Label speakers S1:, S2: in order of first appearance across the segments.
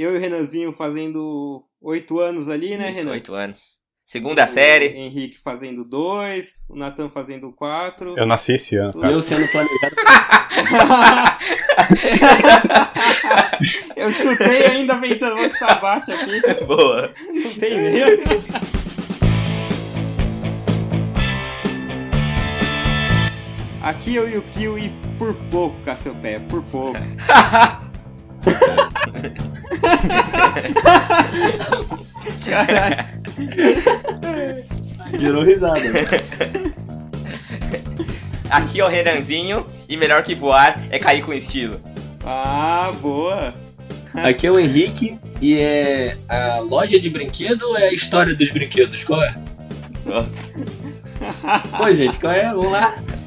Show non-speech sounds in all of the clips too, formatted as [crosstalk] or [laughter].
S1: Eu e o Renanzinho fazendo oito anos ali, né,
S2: Isso,
S1: Renan?
S2: oito anos. Segunda série.
S1: O Henrique fazendo dois, o Natan fazendo quatro.
S3: Eu nasci esse ano.
S4: O meu sendo planejado. [laughs]
S1: Eu chutei ainda pensando, vou chutar baixo aqui. [laughs]
S2: Boa.
S1: Não tem medo. Aqui eu e o Kiwi por pouco, Cassiopeia, por pouco. [laughs] Caralho.
S4: Gerou risada. [laughs]
S2: Aqui é o Renanzinho e melhor que voar é cair com estilo.
S1: Ah, boa.
S4: Aqui é o Henrique e é a loja de brinquedo ou é a história dos brinquedos? Qual é?
S2: Nossa.
S4: Pô, gente, qual é? Vamos lá. [laughs]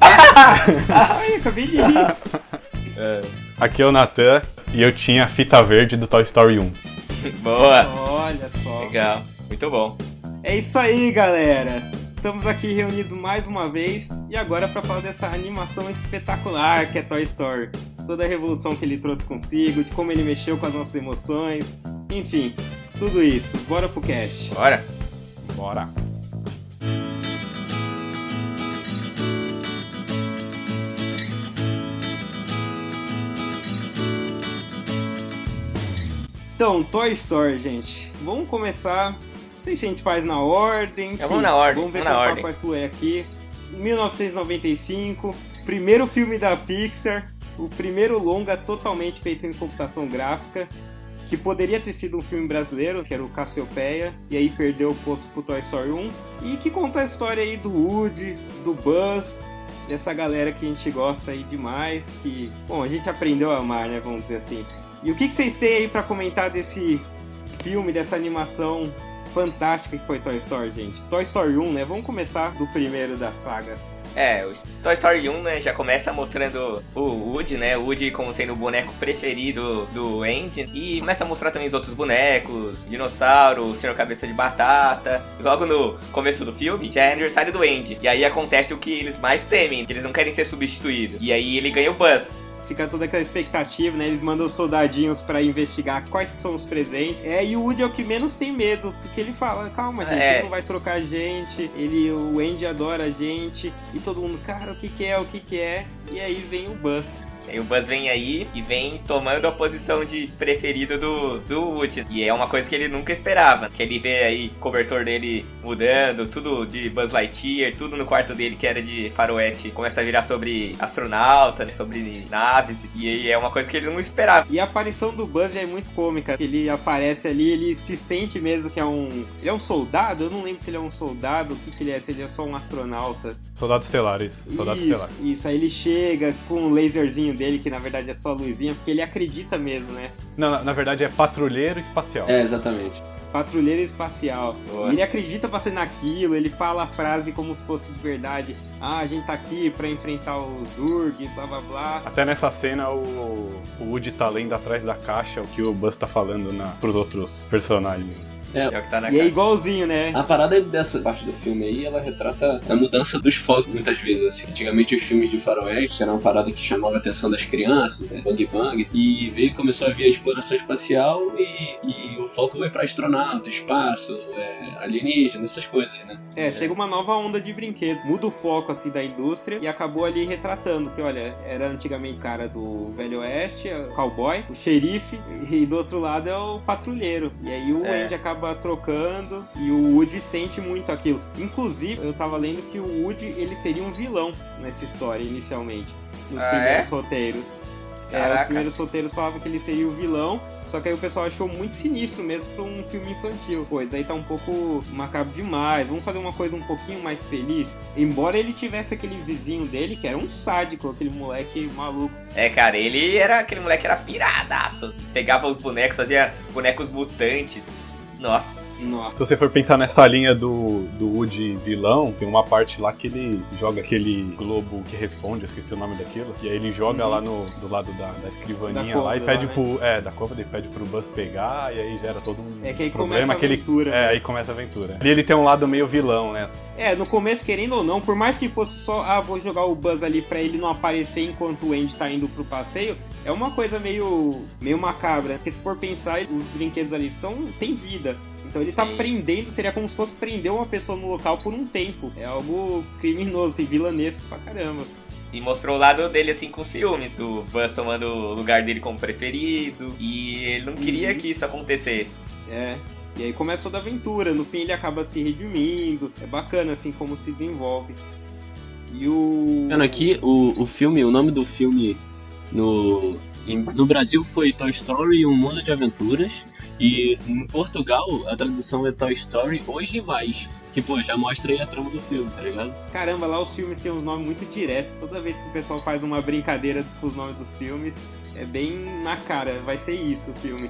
S1: Ai, acabei de rir.
S3: Aqui é o Natan e eu tinha a fita verde do Toy Story 1. [laughs]
S2: Boa.
S1: Olha só.
S2: Legal. Muito bom.
S1: É isso aí, galera. Estamos aqui reunidos mais uma vez e agora para falar dessa animação espetacular que é Toy Story. Toda a revolução que ele trouxe consigo, de como ele mexeu com as nossas emoções, enfim, tudo isso. Bora pro cast.
S2: Bora.
S3: Bora.
S1: Então, Toy Story, gente. Vamos começar. Não sei se a gente faz na ordem. enfim,
S2: vamos na ordem,
S1: Vamos ver
S2: vamos
S1: como o vai fluir aqui. 1995, primeiro filme da Pixar, o primeiro longa totalmente feito em computação gráfica, que poderia ter sido um filme brasileiro, que era o Cassiopeia, e aí perdeu o posto pro Toy Story 1, e que conta a história aí do Woody, do Buzz, dessa galera que a gente gosta aí demais, que, bom, a gente aprendeu a amar, né, vamos dizer assim. E o que, que vocês têm aí pra comentar desse filme, dessa animação fantástica que foi Toy Story, gente? Toy Story 1, né? Vamos começar do primeiro da saga.
S2: É, o Toy Story 1, né, já começa mostrando o Woody, né, o Woody como sendo o boneco preferido do Andy, e começa a mostrar também os outros bonecos, dinossauro, o Senhor Cabeça de Batata. Logo no começo do filme, já é aniversário do Andy, e aí acontece o que eles mais temem, eles não querem ser substituídos. E aí ele ganha o Buzz.
S1: Fica toda aquela expectativa, né? Eles mandam os soldadinhos pra investigar quais são os presentes. É, e o Woody é o que menos tem medo, porque ele fala, calma, gente,
S2: É.
S1: ele não vai trocar a gente. Ele, o Andy adora a gente. E todo mundo, cara, o que que é, o que que é? E aí vem o Buzz.
S2: E o Buzz vem aí e vem tomando a posição de preferido do, do Woody. E é uma coisa que ele nunca esperava. Que ele vê aí o cobertor dele mudando, tudo de Buzz Lightyear, tudo no quarto dele que era de faroeste. Começa a virar sobre astronauta, sobre naves. E aí é uma coisa que ele não esperava.
S1: E a aparição do Buzz já é muito cômica. Ele aparece ali, ele se sente mesmo que é um. Ele é um soldado? Eu não lembro se ele é um soldado, o que, que ele é, se ele é só um astronauta.
S3: Soldados Estelares. Soldados
S1: isso,
S3: Estelares.
S1: isso, aí ele chega com o laserzinho dele, que na verdade é só a luzinha, porque ele acredita mesmo, né?
S3: Não, na, na verdade é patrulheiro espacial.
S4: É, exatamente.
S1: Patrulheiro espacial.
S2: Boa.
S1: Ele acredita pra ser naquilo, ele fala a frase como se fosse de verdade. Ah, a gente tá aqui pra enfrentar o Zurg, blá blá blá.
S3: Até nessa cena o, o Woody tá lendo atrás da caixa o que o Buzz tá falando na, pros outros personagens.
S2: É o que tá na
S1: E é
S2: cara.
S1: igualzinho, né?
S4: A parada dessa parte do filme aí, ela retrata a mudança dos focos muitas vezes, assim. Antigamente os filmes de faroeste eram uma parada que chamava a atenção das crianças, é, bang bang, e veio e começou a vir a exploração espacial e, e o foco vai pra astronauta, espaço, é, alienígena, essas coisas, né?
S1: É, chega uma nova onda de brinquedos, muda o foco assim da indústria e acabou ali retratando que, olha, era antigamente o cara do Velho Oeste, é o cowboy, o xerife, e do outro lado é o patrulheiro. E aí o
S2: É.
S1: Andy acaba trocando e o Woody sente muito aquilo. Inclusive, eu tava lendo que o Woody ele seria um vilão nessa história inicialmente, nos
S2: Ah,
S1: primeiros
S2: é?
S1: roteiros. É, os primeiros roteiros falavam que ele seria o vilão, só que aí o pessoal achou muito sinistro mesmo pra um filme infantil. Pô, isso aí tá um pouco macabro demais. Vamos fazer uma coisa um pouquinho mais feliz. Embora ele tivesse aquele vizinho dele, que era um sádico, aquele moleque maluco.
S2: É, cara, ele era. Aquele moleque era piradaço. Pegava os bonecos, fazia bonecos mutantes. Nossa.
S1: Nossa.
S3: Se você for pensar nessa linha do, do Woody vilão, tem uma parte lá que ele joga aquele globo que responde, eu esqueci o nome daquilo, e aí ele joga
S1: Uhum.
S3: lá no, do lado da, da escrivaninha
S1: Da
S3: lá e pede
S1: lá,
S3: pro. É, da cômoda e pede pro Buzz pegar, e aí gera todo um
S1: É que aí
S3: problema
S1: começa a
S3: que ele.
S1: aventura.
S3: É,
S1: né?
S3: aí começa a aventura. E ele tem um lado meio vilão, né?
S1: É, no começo, querendo ou não, por mais que fosse só, ah, vou jogar o Buzz ali pra ele não aparecer enquanto o Andy tá indo pro passeio, é uma coisa meio, meio macabra. Porque se for pensar, os brinquedos ali estão, têm vida. Então ele tá
S2: Sim.
S1: prendendo, seria como se fosse prender uma pessoa no local por um tempo. É algo criminoso, assim, vilanesco pra caramba.
S2: E mostrou o lado dele, assim, com ciúmes, do Buzz tomando o lugar dele como preferido. E ele não queria
S1: Uhum.
S2: que isso acontecesse.
S1: É. E aí começa toda a aventura. No fim ele acaba se redimindo. É bacana, assim, como se desenvolve. E o.
S4: Vendo aqui, o, o filme, o nome do filme no, em- no Brasil foi Toy Story Um Mundo de Aventuras. E em Portugal a tradução é Toy Story Os Rivais. Que, pô, já mostra aí a trama do filme, tá ligado?
S1: Caramba, lá os filmes têm uns nomes muito diretos. Toda vez que o pessoal faz uma brincadeira com os nomes dos filmes, é bem na cara. Vai ser isso o filme.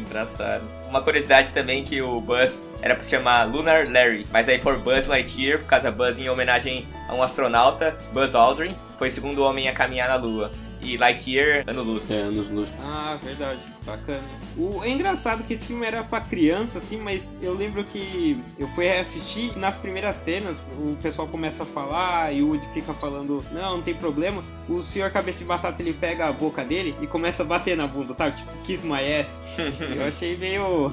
S2: Engraçado. Uma curiosidade também que o Buzz era pra se chamar Lunar Larry, mas aí por Buzz Lightyear, por causa Buzz em homenagem a um astronauta, Buzz Aldrin, foi o segundo homem a caminhar na Lua. E Lightyear, ano luz.
S4: É, nos, nos...
S1: Ah, verdade. Bacana. O, é engraçado que esse filme era pra criança, assim, mas eu lembro que eu fui reassistir e nas primeiras cenas o pessoal começa a falar e o Woody fica falando, não, não tem problema. O senhor cabeça de batata ele pega a boca dele e começa a bater na bunda, sabe? Tipo, kiss my ass. [laughs] eu achei meio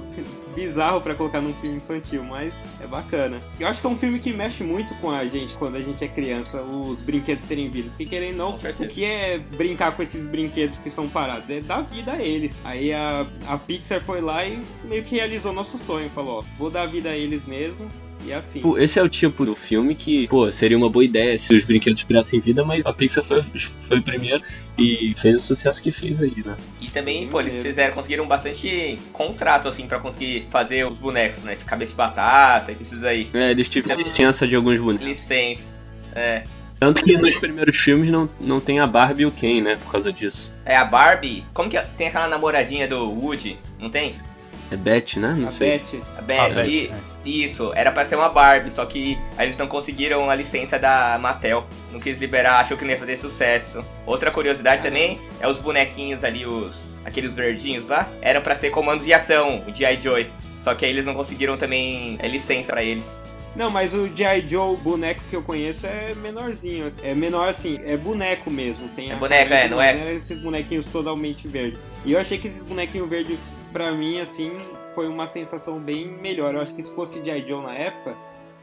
S1: bizarro pra colocar num filme infantil, mas é bacana. Eu acho que é um filme que mexe muito com a gente quando a gente é criança, os brinquedos terem vida. Porque querendo não, o que é brincar com esses brinquedos que são parados? É dar vida a eles. Aí a, a Pixar foi lá e meio que realizou nosso sonho. Falou, ó, vou dar vida a eles mesmo. E assim.
S4: Pô, esse é o tipo do filme que, pô, seria uma boa ideia se os brinquedos tivessem vida, mas a Pixar foi, foi o primeiro e fez o sucesso que fez aí, né?
S2: E também,
S1: Sim,
S2: pô, eles fizeram, conseguiram bastante contrato, assim, pra conseguir fazer os bonecos, né? Tipo, cabeça de batata, esses aí.
S4: É, eles tiveram licença de alguns bonecos.
S2: Licença. É.
S4: Tanto que nos primeiros filmes não, não tem a Barbie e o Ken, né? Por causa disso.
S2: É a Barbie. Como que é? tem aquela namoradinha do Woody? Não tem?
S4: É Beth, né? Não
S1: a
S4: sei.
S1: Beth.
S2: A Beth.
S3: Ah, Beth,
S2: e-
S3: é.
S2: Isso, era pra ser uma Barbie, só que eles não conseguiram a licença da Mattel. Não quis liberar, achou que não ia fazer sucesso. Outra curiosidade também é os bonequinhos ali, os aqueles verdinhos lá, eram pra ser comandos de ação, o G.I. Joe. Só que aí eles não conseguiram também é, licença pra eles.
S1: Não, mas o G.I. Joe, boneco que eu conheço, é menorzinho. É menor assim, é boneco mesmo. Tem
S2: É boneco, é, não é?
S1: esses bonequinhos totalmente verdes. E eu achei que esses bonequinhos verdes, pra mim, assim, foi uma sensação bem melhor. Eu acho que se fosse G.I. Joe na época,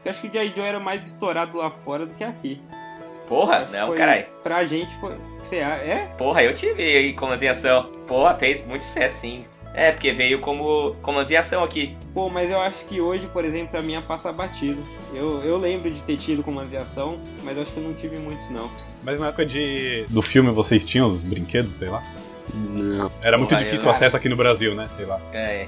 S1: eu acho que G.I. Joe era mais estourado lá fora do que aqui.
S2: Porra,
S1: Acho
S2: não, caralho.
S1: Pra gente foi. Cê, a- é?
S2: Porra, eu tive aí comandos de ação. Porra, fez muito sucesso sim. É, porque veio como comandos de ação aqui.
S1: Pô, mas eu acho que hoje, por exemplo, pra mim é passa batido. Eu, eu lembro de ter tido comandos de ação, mas eu acho que eu não tive muitos, não.
S3: Mas na época de, do filme vocês tinham os brinquedos, sei lá?
S4: Não.
S3: Era muito
S2: Porra,
S3: difícil o acesso aqui no Brasil, né? Sei lá.
S2: É.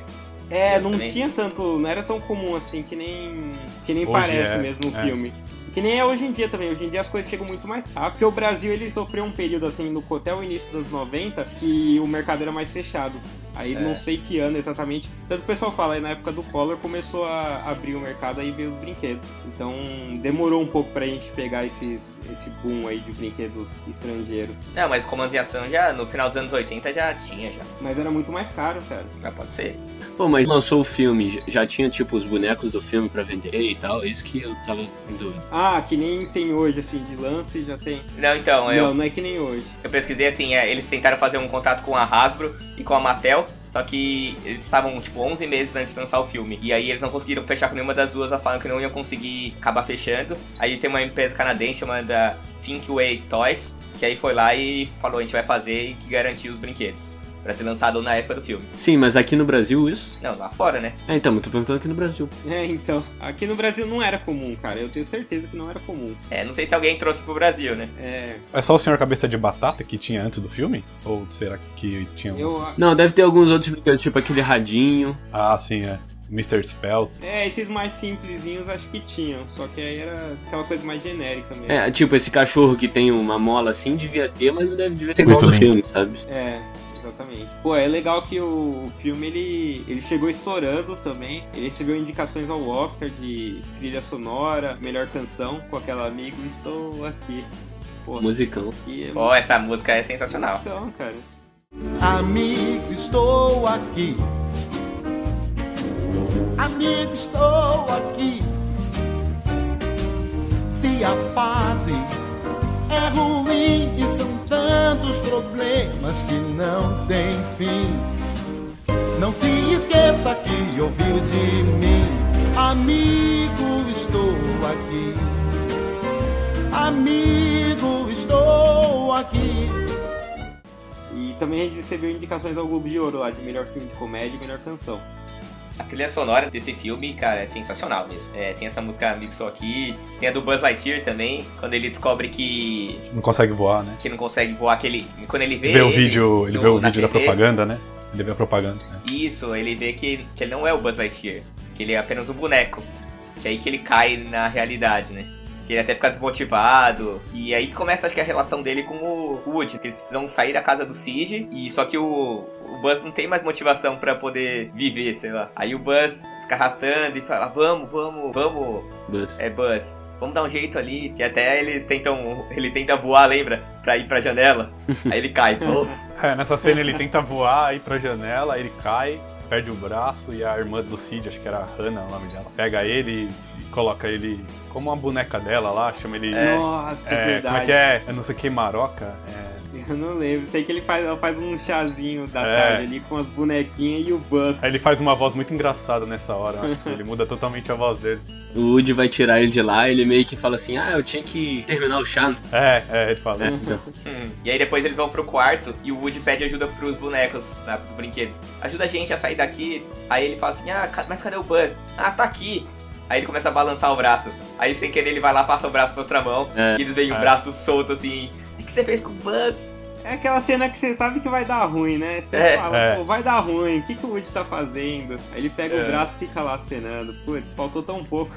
S1: É,
S2: Eu
S1: não
S2: também.
S1: tinha tanto. Não era tão comum assim que nem. Que nem
S3: Hoje
S1: parece
S3: é,
S1: mesmo no
S3: é.
S1: filme. Que nem é hoje em dia também. Hoje em dia as coisas chegam muito mais rápido. Porque o Brasil ele sofreu um período assim no até o início dos 90 que o mercado era mais fechado. Aí
S2: É.
S1: não sei que ano exatamente. Tanto que o pessoal fala, aí na época do Collor começou a abrir o mercado aí veio os brinquedos. Então demorou um pouco pra gente pegar esses, esse boom aí de brinquedos estrangeiros.
S2: Não, mas comandos de ação já no final dos anos 80 já tinha já.
S1: Mas era muito mais caro, cara.
S2: Já pode ser.
S4: Pô, mas lançou o filme, já tinha tipo os bonecos do filme pra vender e tal, é isso que eu tava em dúvida.
S1: Ah, que nem tem hoje, assim, de lance já tem.
S2: Não, então, eu,
S1: Não, não é que nem hoje.
S2: Eu pesquisei assim, é, eles tentaram fazer um contato com a Hasbro e com a Mattel, só que eles estavam tipo 11 meses antes de lançar o filme. E aí eles não conseguiram fechar com nenhuma das duas, elas falaram que não iam conseguir acabar fechando. Aí tem uma empresa canadense chamada Thinkway Toys, que aí foi lá e falou, a gente vai fazer e que garantiu os brinquedos. Pra ser lançado na época do filme.
S4: Sim, mas aqui no Brasil isso?
S2: Não, lá fora, né?
S4: É, então, eu tô perguntando aqui no Brasil.
S1: É, então. Aqui no Brasil não era comum, cara. Eu tenho certeza que não era comum.
S2: É, não sei se alguém trouxe pro Brasil, né?
S1: É.
S3: É só o Senhor Cabeça de Batata que tinha antes do filme? Ou será que tinha
S1: Eu,
S3: outros?
S4: Não, deve ter alguns outros brinquedos, tipo aquele radinho.
S3: Ah, sim, é. Mr. Spell.
S1: é, esses mais simplesinhos acho que tinham. Só que aí era aquela coisa mais genérica mesmo.
S4: É, tipo esse cachorro que tem uma mola assim, devia ter, mas não deve devia ser igual
S3: Muito
S4: no
S3: bem.
S4: filme, sabe?
S1: É, exatamente. Pô, é legal que o filme ele, ele chegou estourando também. Ele recebeu indicações ao Oscar de trilha sonora, melhor canção, com aquela amigo Estou Aqui. Pô,
S4: Musicão.
S1: e é
S2: Pô, essa música é sensacional.
S1: Então, cara.
S5: Amigo, estou aqui. Amigo, estou aqui. se a fase é ruim e são tantos problemas que não tem fim. Não se esqueça que ouviu de mim, amigo, estou aqui. Amigo, estou aqui.
S1: E também recebeu indicações ao Globo de Ouro lá de melhor filme de comédia e melhor canção.
S2: A trilha sonora desse filme, cara, é sensacional mesmo. É, tem essa música Amigo Sou Aqui, tem a do Buzz Lightyear também, quando ele descobre que,
S3: Não consegue voar, né?
S2: que não consegue voar, que ele, quando ele vê...
S3: Ele vê o
S2: ele
S3: vídeo, ele
S2: no-
S3: vê o vídeo da
S2: TV,
S3: propaganda, né? Ele vê a propaganda. né?
S2: Isso, ele vê que, que ele não é o Buzz Lightyear, que ele é apenas um boneco. Que é aí que ele cai na realidade, né? Que ele até fica desmotivado. E aí começa, acho que, a relação dele com o Woody. Que eles precisam sair da casa do Sid. E só que o, o Buzz não tem mais motivação pra poder viver, sei lá. Aí o Buzz fica arrastando e fala: Vamos, vamos, vamos.
S4: Buzz.
S2: É, Buzz. Vamos dar um jeito ali. Que até eles tentam. Ele tenta voar, lembra? Pra ir pra janela. Aí ele cai. [laughs]
S3: É, nessa cena ele tenta voar, ir pra janela, ele cai, perde o braço e a irmã do Cid, acho que era a Hannah o nome dela, pega ele e coloca ele como uma boneca dela lá, chama ele.
S2: É.
S1: Nossa,
S3: é,
S1: verdade.
S3: como é que é? Eu não sei o que, Maroca? É,
S1: Eu não lembro. Sei que ele faz, ela faz um chazinho da
S3: É.
S1: tarde ali com as bonequinhas e o Buzz.
S3: Aí ele faz uma voz muito engraçada nessa hora, eu acho que ele muda totalmente a voz dele.
S4: O Woody vai tirar ele de lá, ele meio que fala assim: Ah, eu tinha que terminar o chá.
S3: É, é, ele fala.
S4: Então, [laughs]
S2: Hum. E aí depois eles vão pro quarto e o Woody pede ajuda pros bonecos, tá, pros brinquedos. Ajuda a gente a sair daqui. Aí ele fala assim, ah, mas cadê o Buzz? Ah, tá aqui. Aí ele começa a balançar o braço. Aí sem querer ele vai lá, passa o braço pra outra mão.
S4: É.
S2: E eles veem o
S3: É.
S2: braço solto assim. O que você fez com o Buzz?
S1: É aquela cena que você sabe que vai dar ruim, né? Você
S2: É.
S1: fala,
S3: É.
S1: pô, vai dar ruim, o que, que o Woody tá fazendo? Aí ele pega
S2: É.
S1: o braço e fica lá acenando. Putz, faltou tão pouco.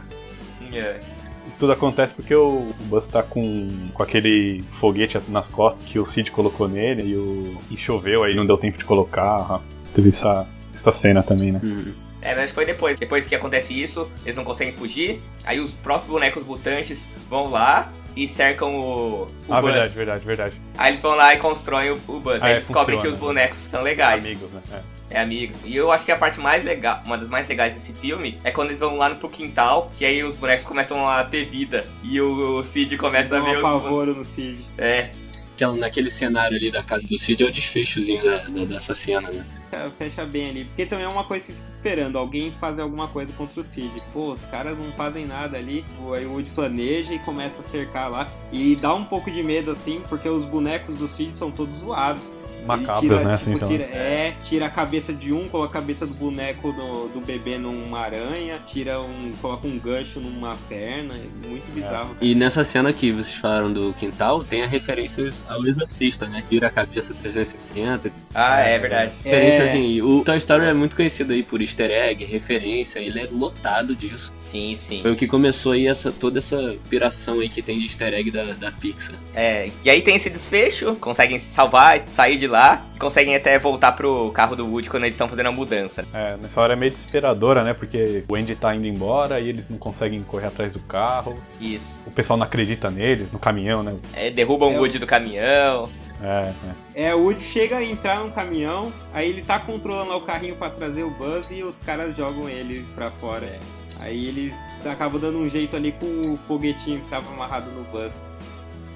S2: É.
S3: Isso tudo acontece porque o Buzz tá com, com aquele foguete nas costas que o Cid colocou nele e, o, e choveu, aí não deu tempo de colocar. Teve essa, essa cena também, né?
S4: hum.
S2: É, mas foi depois. Depois que acontece isso, eles não conseguem fugir. Aí os próprios bonecos mutantes vão lá e cercam o, o
S3: ah,
S2: Buzz.
S3: verdade, verdade, verdade.
S2: Aí eles vão lá e constroem o, o Buzz.
S3: Ah,
S2: aí
S3: é,
S2: eles descobrem que os bonecos são legais.
S3: Amigos, né? É.
S2: É, amigos. E eu acho que a parte mais legal, uma das mais legais desse filme, é quando eles vão lá no pro quintal, que aí os bonecos começam a ter vida. E o, Cid começa a ver
S1: um
S2: os.
S1: apavoro no Cid.
S2: É,
S4: Aquela, naquele cenário ali da casa do Cid é o desfechozinho da- da- dessa cena, né?
S1: Fecha- Fecha bem ali. Porque também é uma coisa que fica esperando alguém fazer alguma coisa contra o Cid. Pô, os caras não fazem nada ali. Pô, Aí o Woody planeja e começa a cercar lá. E dá um pouco de medo, assim, porque os bonecos do Cid são todos zoados. Ele
S3: Macabros,
S1: tira,
S3: né?
S1: tipo,
S3: Assim, então.
S1: tira- é, tira a cabeça de um, coloca a cabeça do boneco do, do bebê numa aranha, tira um. coloca um gancho numa perna. É muito bizarro.
S4: E nessa cena que vocês falaram do quintal, tem a referências ao Exorcista, né? Vira a cabeça 360.
S2: ah, é verdade.
S4: Referência,
S1: É.
S4: assim, o Toy Story é muito conhecido aí por easter egg, referência, ele é lotado disso.
S2: Sim, sim.
S4: Foi o que começou aí essa, toda essa piração aí que tem de easter egg da, da Pixar.
S2: É, e aí tem esse desfecho, conseguem se salvar, sair de lá, e conseguem até voltar pro carro do Woody quando eles estão fazendo a mudança.
S3: É, nessa hora é meio desesperadora, né? Porque o Andy tá indo embora e eles não conseguem correr atrás do carro.
S2: Isso.
S3: O pessoal não acredita neles, no caminhão, né?
S2: É, derrubam
S1: É
S2: o Woody do caminhão.
S3: É, é.
S1: É, o Woody chega a entrar num caminhão, aí ele tá controlando lá o carrinho pra trazer o Buzz e os caras jogam ele pra fora.
S2: É.
S1: Aí eles acabam dando um jeito ali com o foguetinho que tava amarrado no Buzz.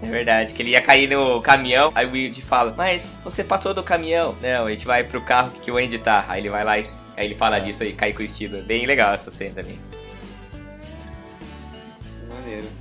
S2: É verdade, que ele ia cair no caminhão, aí o Woody fala, mas você passou do caminhão. Não, a gente vai pro carro que o Andy tá. Aí ele vai lá e aí ele fala disso aí, cai com o estilo. Bem legal essa cena também.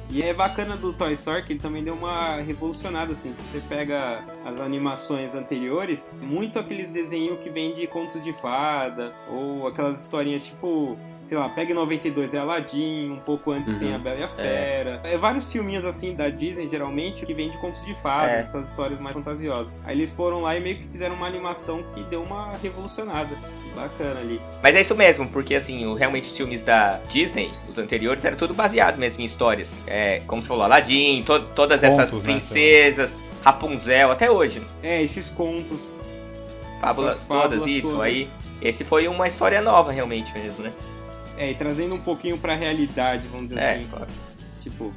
S1: E é bacana do Toy Story que ele também deu uma revolucionada, assim. Se você pega as animações anteriores, muito aqueles desenhos que vem de contos de fada, ou aquelas historinhas tipo. Sei lá, pega em 92 é Aladdin, um pouco antes
S4: Uhum.
S1: tem a Bela e a Fera. É. vários filminhos assim da Disney, geralmente, que vem de contos de fada,
S2: É.
S1: essas histórias mais fantasiosas. Aí eles foram lá e meio que fizeram uma animação que deu uma revolucionada. Bacana ali.
S2: Mas é isso mesmo, porque assim, o, realmente os filmes da Disney, os anteriores, era tudo baseado mesmo em histórias. É, como você falou, Aladdin, to- todas essas
S3: né,
S2: princesas, Rapunzel, até hoje.
S1: É, esses contos.
S2: Fábulas
S1: essas
S2: todas,
S1: fábulas
S2: isso.
S1: todas.
S2: Aí, esse foi uma história nova realmente mesmo, né?
S1: É, e trazendo um pouquinho pra realidade, vamos dizer
S2: É,
S1: assim.
S2: claro.
S1: Tipo,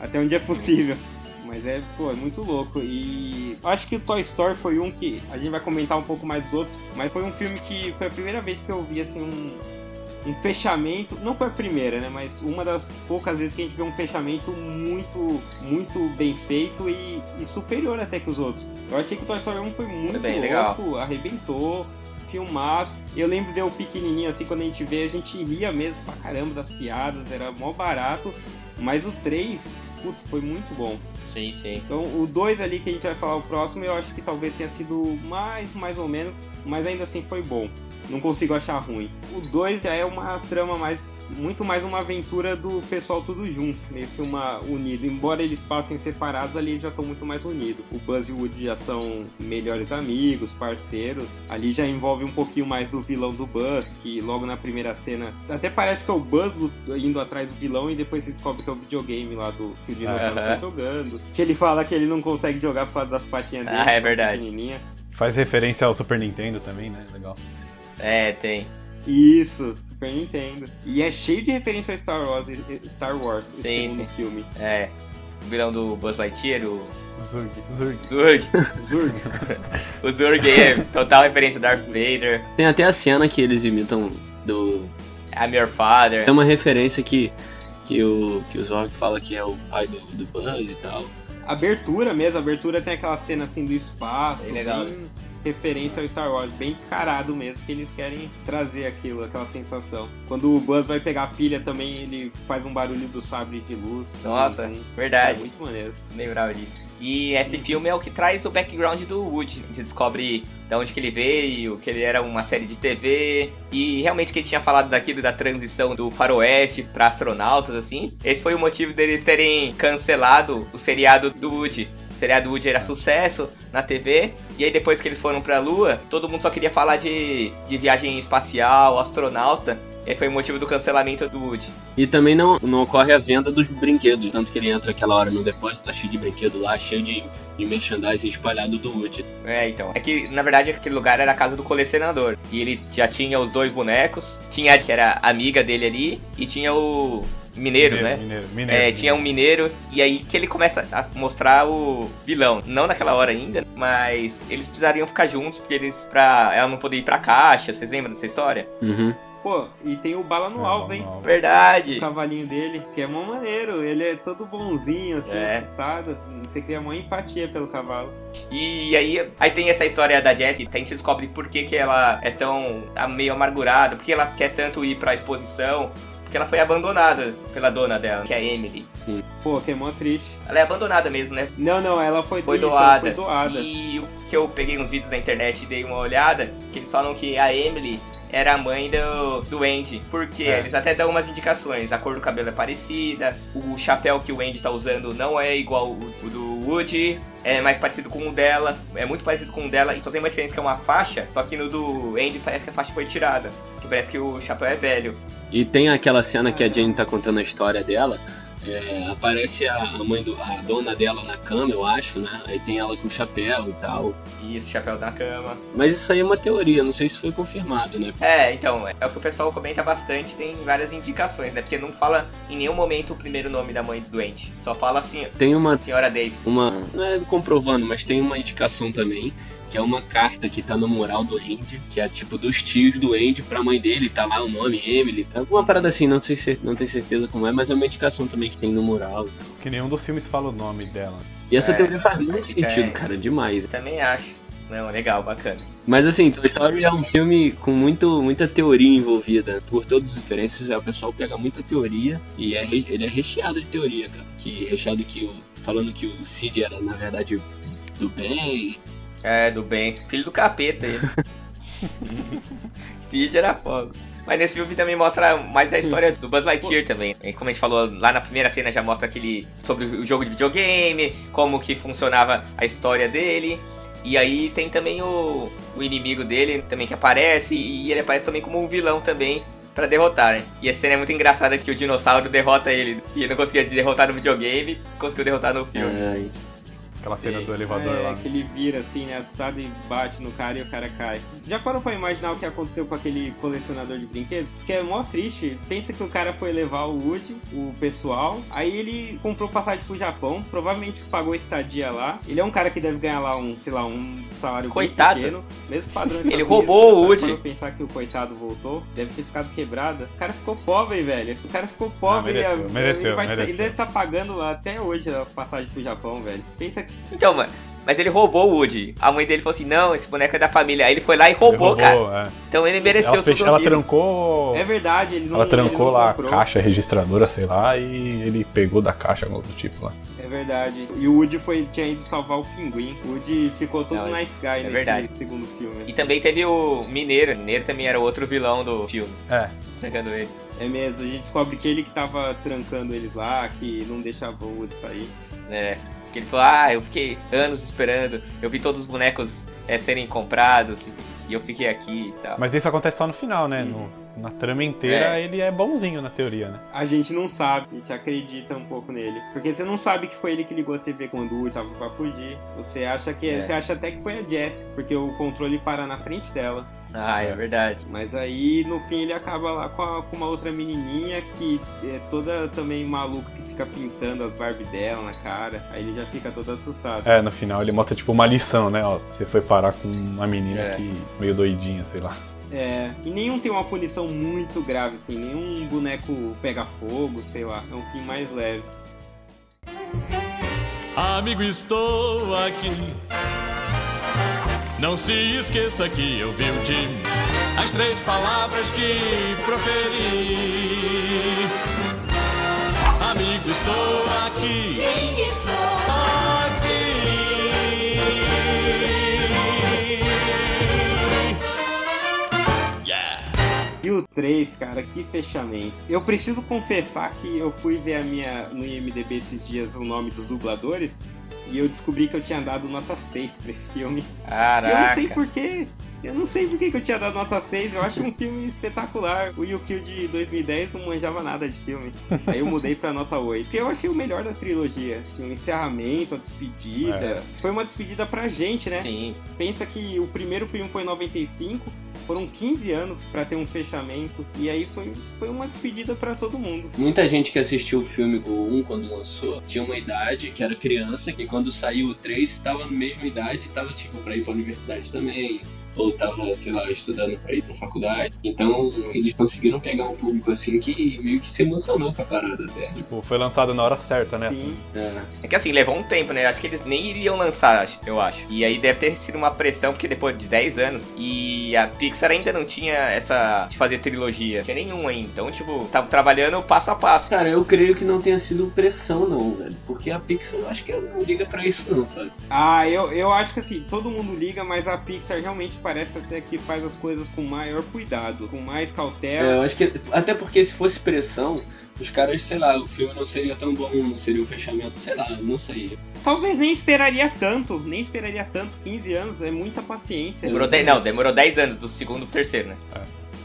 S1: até onde é possível. Mas é, pô, é muito louco. E acho que o Toy Story foi um que a gente vai comentar um pouco mais dos outros, mas foi um filme que foi a primeira vez que eu vi assim um, um fechamento, não foi a primeira, né, mas uma das poucas vezes que a gente vê um fechamento muito, muito bem feito e, e superior até que os outros. Eu achei que o Toy Story 1 foi muito
S2: bem,
S1: louco,
S2: legal.
S1: arrebentou, filmaço. Eu lembro de eu pequenininho assim, quando a gente vê, a gente ria mesmo pra caramba das piadas, era mó barato, mas o 3, putz, foi muito bom.
S2: Sim, sim.
S1: Então o 2 ali que a gente vai falar o próximo, eu acho que talvez tenha sido mais, mais ou menos, mas ainda assim foi bom. Não consigo achar ruim. O 2 já é uma trama mais. Muito mais uma aventura do pessoal tudo junto, meio que uma unida. Embora eles passem separados, ali eles já estão muito mais unidos. O Buzz e o Woody já são melhores amigos, parceiros. Ali já envolve um pouquinho mais do vilão do Buzz, que logo na primeira cena. Até parece que é o Buzz indo atrás do vilão e depois se descobre que é o videogame lá do que o dinossauro
S2: Aham.
S1: tá jogando. Que ele fala que ele não consegue jogar por causa das patinhas dele.
S2: Ah, é verdade.
S1: pequenininha.
S3: Faz referência ao Super Nintendo também, né? Legal.
S2: É, tem.
S1: Isso, Super Nintendo. E é cheio de referência a Star Wars, Star Wars esse
S2: Sim,
S1: segundo
S2: sim.
S1: filme.
S2: É. O vilão do Buzz Lightyear, o
S3: Zurg, Zurg.
S2: Zurg.
S1: Zurg. [laughs]
S2: O Zurg é total referência a Darth Vader.
S4: Tem até a cena que eles imitam do.
S2: I'm your father.
S4: Tem uma referência que, que, o, que o Zorg fala que é o pai do, do Buzz e tal.
S1: abertura mesmo, abertura tem aquela cena assim do espaço,
S2: Bem legal.
S1: bem referência ao Star Wars, bem descarado mesmo, que eles querem trazer aquilo, aquela sensação. Quando o Buzz vai pegar a pilha também, ele faz um barulho do sabre de luz.
S2: Nossa,
S1: Então,
S2: verdade.
S1: É muito maneiro.
S2: Lembrava disso. E esse filme é o que traz o background do Woody. A gente descobre de onde que ele veio, que ele era uma série de TV. E realmente que ele tinha falado daquilo da transição do faroeste pra astronautas, assim. Esse foi o motivo deles terem cancelado o seriado do Woody. Seriado Woody era sucesso na TV. E aí depois que eles foram pra Lua, todo mundo só queria falar de, de viagem espacial, astronauta. E aí foi o motivo do cancelamento do Woody.
S4: E também não, não ocorre a venda dos brinquedos. Tanto que ele entra aquela hora no depósito, tá cheio de brinquedo lá, cheio de, de merchandising espalhado do Woody.
S2: É, então. É que, na verdade, aquele lugar era a casa do colecionador. E ele já tinha os dois bonecos. Tinha a que era amiga dele ali. E tinha o mineiro, né?
S3: Mineiro, mineiro.
S2: É, tinha um mineiro, e aí que ele começa a mostrar o vilão. Não naquela hora ainda, mas eles precisariam ficar juntos, porque eles. pra ela não poder ir pra caixa. Vocês lembram dessa história?
S4: Uhum.
S1: Pô, e tem o Bala no
S3: É,
S1: Alvo, hein?
S2: Verdade!
S1: O cavalinho dele, que é mó maneiro, ele é todo bonzinho, assim,
S2: É.
S1: assustado. Você cria uma empatia pelo cavalo.
S2: E aí, aí tem essa história da Jessie, a gente descobre por que, que ela é tão tá meio amargurada, por que ela quer tanto ir pra exposição, porque ela foi abandonada pela dona dela, que é a Emily.
S1: Pô, que é mó triste.
S2: Ela é abandonada mesmo, né?
S1: Não, não, ela foi,
S2: Foi
S1: isso, ela
S2: doada.
S1: foi doada.
S2: E o que eu peguei uns vídeos na internet e dei uma olhada, que eles falam que a Emily era a mãe do, do Andy. Porque
S3: É.
S2: eles até dão umas indicações. A cor do cabelo é parecida, o chapéu que o Andy tá usando não é igual o, o do Woody. É mais parecido com o dela, é muito parecido com o dela, e só tem uma diferença que é uma faixa, só que no do Andy parece que a faixa foi tirada, que parece que o chapéu é velho.
S4: E tem aquela cena que a Jane tá contando a história dela. É, aparece a, a mãe do. a dona dela na cama, eu acho, né? Aí tem ela com chapéu e tal.
S2: E isso, chapéu na cama.
S4: Mas isso aí é uma teoria, não sei se foi confirmado, né?
S2: É, então, é o que o pessoal comenta bastante, tem várias indicações, né? Porque não fala em nenhum momento o primeiro nome da mãe do doente. Só fala assim,
S4: Tem uma.
S2: senhora Davis.
S4: uma não é comprovando, mas tem uma indicação também. Que é uma carta que tá no mural do Andy, que é tipo dos tios do Andy pra mãe dele, tá lá o nome, Emily. Alguma parada assim, não, sei se, não tenho certeza como é, mas é uma indicação também que tem no mural.
S3: Que nenhum dos filmes fala o nome dela.
S4: E essa
S2: É,
S4: teoria faz muito
S2: fica
S4: sentido,
S2: aí.
S4: cara, demais.
S2: Também acho. Não, legal, bacana.
S4: Mas assim, Toy Story é um filme com muito, muita teoria envolvida. Por todas as diferenças, é, o pessoal pega muita teoria e é, ele é recheado de teoria, cara. Que recheado que o. Falando que o Sid era, na verdade, do bem.
S2: É, do bem. Filho do capeta ele. [laughs] Cid era fogo. Mas nesse filme também mostra mais a história do Buzz Lightyear também. Como a gente falou lá na primeira cena, já mostra aquele sobre o jogo de videogame, como que funcionava a história dele. E aí tem também o, o inimigo dele também que aparece e ele aparece também como um vilão também pra derrotar, né? E a cena é muito engraçada que o dinossauro derrota ele. E ele não conseguia derrotar no videogame, conseguiu derrotar no filme.
S4: Ai.
S3: Aquela cena
S1: Sei.
S3: do elevador
S1: é,
S3: lá.
S1: que ele vira assim, né, assustado e bate no cara e o cara cai. Já parou pra imaginar o que aconteceu com aquele colecionador de brinquedos? Que é mó triste. Pensa que o cara foi levar o Woody, o pessoal, aí ele comprou passagem pro Japão, provavelmente pagou estadia lá. Ele é um cara que deve ganhar lá um, sei lá, um salário
S2: Coitado.
S1: pequeno, mesmo padrão [laughs]
S2: Ele roubou
S1: Unidos,
S2: o Woody.
S1: pensar que o coitado voltou, deve ter ficado quebrado. O cara ficou pobre, velho. O cara ficou pobre.
S3: mereceu,
S1: e a-
S3: mereceu,
S1: ele, vai-
S3: mereceu.
S1: ele deve estar pagando até hoje a passagem pro Japão, velho. Pensa que
S2: Então, mano. Mas ele roubou o Woody. A mãe dele falou assim: não, esse boneco é da família. Aí ele foi lá e roubou,
S3: Ele
S2: cara.
S3: é.
S2: Então ele mereceu
S3: Ela, fech...
S2: tudo
S3: ela
S2: aquilo.
S3: trancou.
S1: É verdade, ele não
S3: Ela trancou
S1: ele não
S3: lá a
S1: comprou.
S3: caixa registradora, sei lá, e ele pegou da caixa algo do tipo lá.
S1: É verdade. E o Woody foi, tinha ido salvar o pinguim. O Woody ficou todo
S2: Não,
S1: nice guy nesse
S2: verdade.
S1: segundo filme.
S2: E também teve o Mineiro. Mineiro também era outro vilão do filme.
S3: É.
S2: Trancando ele.
S1: É mesmo, a gente descobre que ele que tava trancando eles lá, que não deixava o Woody sair.
S2: né? Que ele falou, ah, eu fiquei anos esperando, eu vi todos os bonecos é, serem comprados e eu fiquei aqui e tal.
S3: Mas isso acontece só no final, né? No- na trama inteira
S2: É.
S3: ele é bonzinho na teoria, né?
S1: A gente não sabe, a gente acredita um pouco nele. Porque você não sabe que foi ele que ligou a TV quando o tava pra fugir. Você acha que
S2: É.
S1: você acha até que foi a Jess, porque o controle para na frente dela.
S2: Ah, é verdade.
S1: Mas aí no fim ele acaba lá com, a- com uma outra menininha que é toda também maluca que fica pintando as Barbie dela na cara. Aí ele já fica todo assustado.
S3: É, no final ele mostra tipo uma lição, né? Ó, você foi parar com uma menina
S2: É.
S3: que meio doidinha, sei lá.
S1: É, e nenhum tem uma punição muito grave, assim, nenhum boneco pega fogo, sei lá, é um fim mais leve.
S6: Amigo, estou aqui. Não se esqueça que eu vi o time. As três palavras que proferi. Amigo, estou aqui. Sim, estou aqui. Yeah.
S1: E o 3, cara, que fechamento. Eu preciso confessar que eu fui ver a minha no IMDB esses dias o nome dos dubladores e eu descobri que eu tinha dado nota 6 pra esse filme. E eu não sei
S2: Caraca.
S1: porquê. Eu não sei por que que eu tinha dado nota 6, eu acho um filme espetacular. O Yukio de 2010 não manjava nada de filme. Aí eu mudei pra nota 8. Porque eu achei o melhor da trilogia. Assim, o encerramento, a despedida.
S3: É.
S1: Foi uma despedida pra gente, né?
S2: Sim.
S1: Pensa que o primeiro filme foi em 95, foram 15 anos pra ter um fechamento, e aí foi, foi uma despedida pra todo mundo.
S4: Muita gente que assistiu o filme o 1 quando lançou tinha uma idade que era criança, que quando saiu o 3 estava na mesma idade, estava tipo pra ir pra universidade também. Ou tava, sei lá, estudando pra ir pra faculdade. Então eles conseguiram pegar um público assim que meio que se emocionou com a parada até.
S3: Tipo, foi lançado na hora certa, né?
S1: Sim.
S4: É.
S2: É que assim, levou um tempo, né? Acho que eles nem iriam lançar, eu acho. E aí deve ter sido uma pressão, porque depois de 10 anos, e a Pixar ainda não tinha essa de fazer trilogia. Não tinha nenhum ainda. Então, tipo, estavam trabalhando passo a passo.
S4: Cara, eu creio que não tenha sido pressão não, velho. Porque a Pixar eu acho que ela não liga pra isso não, sabe?
S1: Ah, eu, eu acho que assim, todo mundo liga, mas a Pixar realmente parece ser a que faz as coisas com maior cuidado, com mais
S4: É,
S1: cautela.
S4: eu acho que. Até porque se fosse pressão, os caras, sei lá, o filme não seria tão bom, não seria um fechamento, sei lá, não sei.
S1: Talvez nem esperaria tanto, nem esperaria tanto. 15 anos é muita paciência.
S2: Demorou 10, não, demorou 10 anos, do segundo pro terceiro, né?